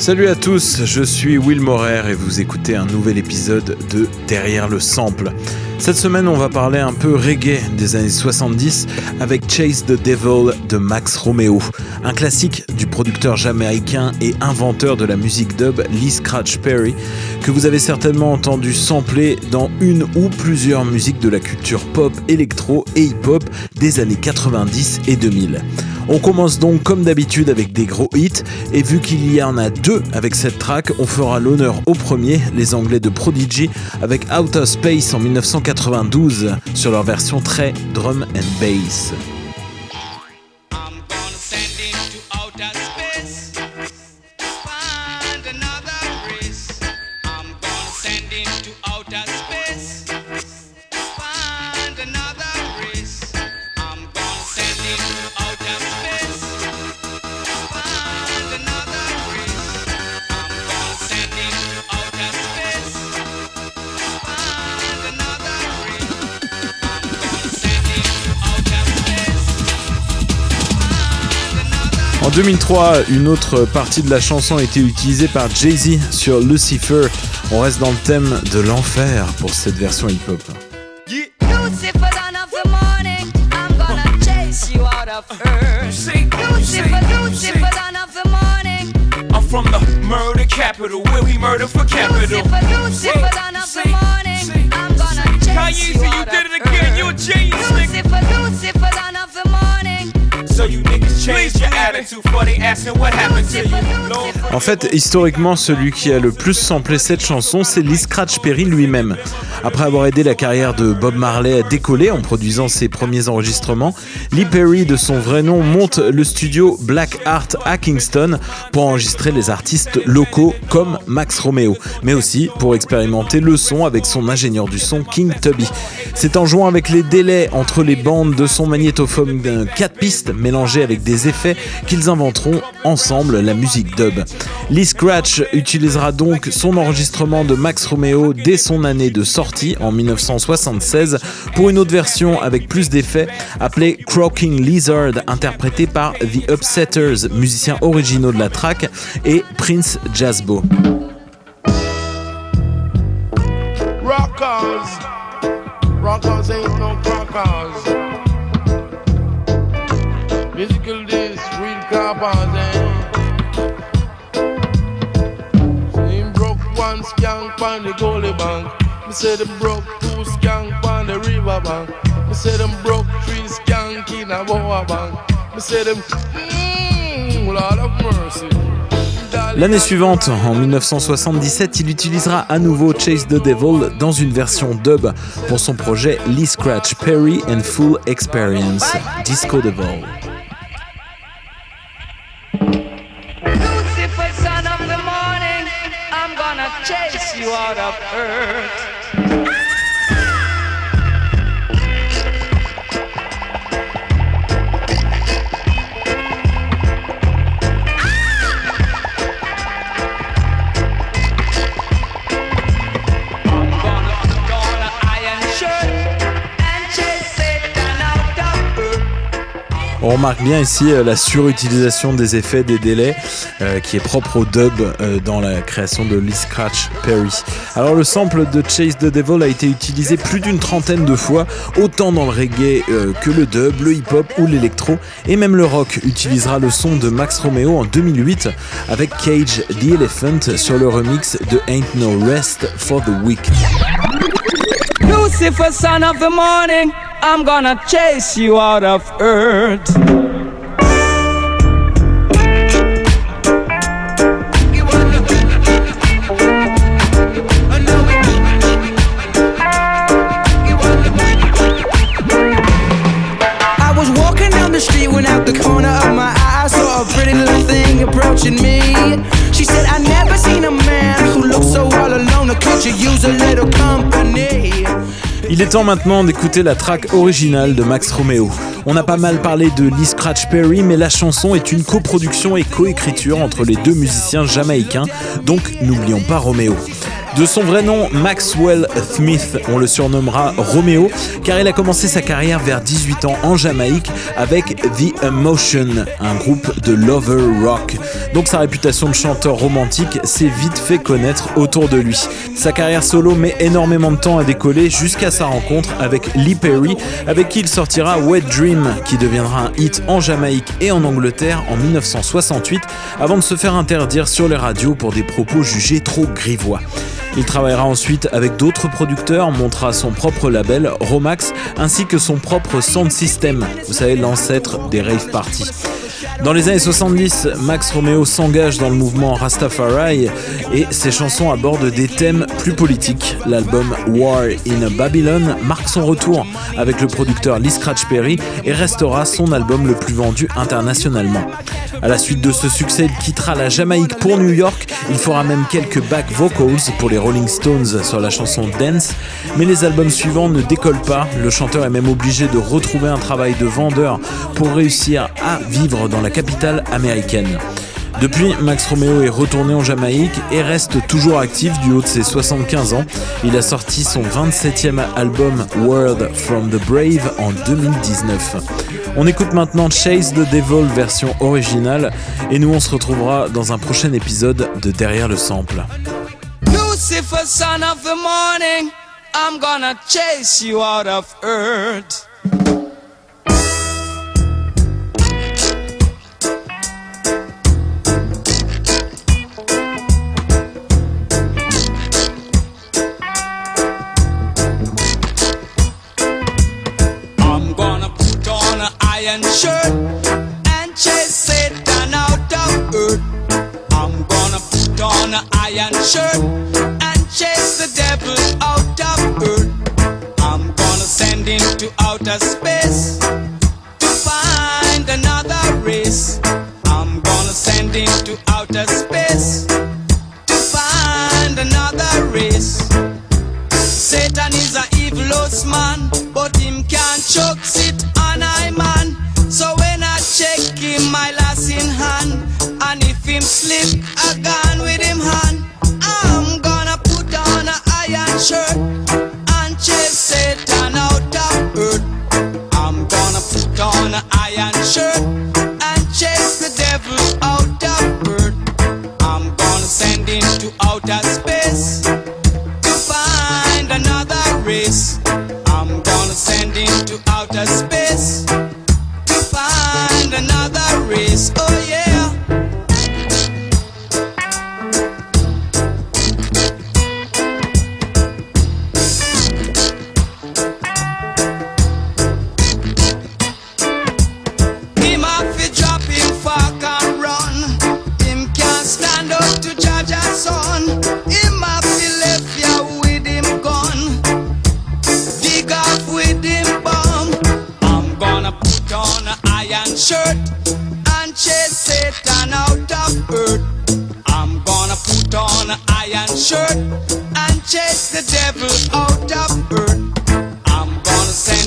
Salut à tous, je suis Will Morer et vous écoutez un nouvel épisode de Derrière le sample. Cette semaine, on va parler un peu reggae des années 70 avec Chase the Devil de Max Romeo, un classique du producteur jamaïcain et inventeur de la musique dub Lee Scratch Perry, que vous avez certainement entendu sampler dans une ou plusieurs musiques de la culture pop, électro et hip-hop des années 90 et 2000. On commence donc comme d'habitude avec des gros hits, et vu qu'il y en a deux avec cette track, on fera l'honneur au premier, les Anglais de Prodigy, avec Outer Space en 1992 sur leur version très drum and bass. En 2003, une autre partie de la chanson a été utilisée par Jay-Z sur Lucifer. On reste dans le thème de l'enfer pour cette version hip-hop. from the murder capital, where we murder for capital. Lucifer, Lucifer, dawn of the morning. I'm gonna chase you, you did it again, you a genius, Lucifer, En fait, historiquement, celui qui a le plus samplé cette chanson, c'est Lee Scratch Perry lui-même. Après avoir aidé la carrière de Bob Marley à décoller en produisant ses premiers enregistrements, Lee Perry, de son vrai nom, monte le studio Black Art à Kingston pour enregistrer les artistes locaux comme Max Romeo, mais aussi pour expérimenter le son avec son ingénieur du son King Tubby. C'est en jouant avec les délais entre les bandes de son magnétophone 4 pistes, mélangés avec des effets, qu'ils inventeront ensemble la musique dub. Lee Scratch utilisera donc son enregistrement de Max Romeo dès son année de sortie en 1976 pour une autre version avec plus d'effets appelée Croaking Lizard interprétée par The Upsetters, musiciens originaux de la track, et Prince Jazzbo. L'année suivante, en 1977, il utilisera à nouveau Chase the Devil dans une version dub pour son projet Lee Scratch Perry and Full Experience, Disco Devil. You out of earth. On remarque bien ici euh, la surutilisation des effets, des délais, euh, qui est propre au dub euh, dans la création de Lee Scratch Perry. Alors le sample de Chase the Devil a été utilisé plus d'une trentaine de fois, autant dans le reggae que le dub, le hip-hop ou l'électro, et même le rock utilisera le son de Max Romeo en 2008 avec Cage the Elephant sur le remix de Ain't No Rest for the Weak. I'm gonna chase you out of earth. Il est temps maintenant d'écouter la track originale de Max Romeo. On a pas mal parlé de Lee Scratch Perry, mais la chanson est une coproduction et coécriture entre les deux musiciens jamaïcains, donc n'oublions pas Romeo. De son vrai nom, Maxwell Smith, on le surnommera Romeo, car il a commencé sa carrière vers 18 ans en Jamaïque avec The Emotion, un groupe de lover rock. Donc sa réputation de chanteur romantique s'est vite fait connaître autour de lui. Sa carrière solo met énormément de temps à décoller jusqu'à sa rencontre avec Lee Perry, avec qui il sortira Wet Dream, qui deviendra un hit en Jamaïque et en Angleterre en 1968, avant de se faire interdire sur les radios pour des propos jugés trop grivois. Il travaillera ensuite avec d'autres producteurs, montera son propre label, Romax, ainsi que son propre sound system, vous savez, l'ancêtre des rave parties. Dans les années 70, Max Romeo s'engage dans le mouvement Rastafari et ses chansons abordent des thèmes plus politiques. L'album War in Babylon marque son retour avec le producteur Lee Scratch Perry et restera son album le plus vendu internationalement. À la suite de ce succès, il quittera la Jamaïque pour New York. Il fera même quelques back vocals pour les Rolling Stones sur la chanson Dance, mais les albums suivants ne décollent pas. Le chanteur est même obligé de retrouver un travail de vendeur pour réussir à vivre dans la capitale américaine. Depuis, Max Romeo est retourné en Jamaïque et reste toujours actif du haut de ses 75 ans. Il a sorti son 27e album World from the Brave en 2019. On écoute maintenant Chase the Devil version originale et nous on se retrouvera dans un prochain épisode de Derrière le sample. Lucifer, son of the morning, I'm gonna chase you out of earth. The out of earth. I'm gonna send him to outer space to find another race. I'm gonna send him to outer space to find another race. Satan is a evil man, but him can't choke iron shirt and chase the devil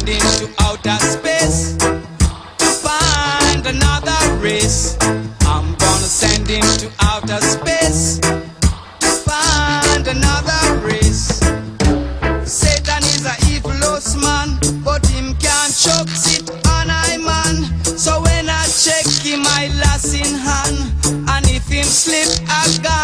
him to outer space to find another race. I'm gonna send him to outer space to find another race. Satan is a evil man, but him can't choke it on I man. So when I check him, I lass in hand, and if him slip, I gone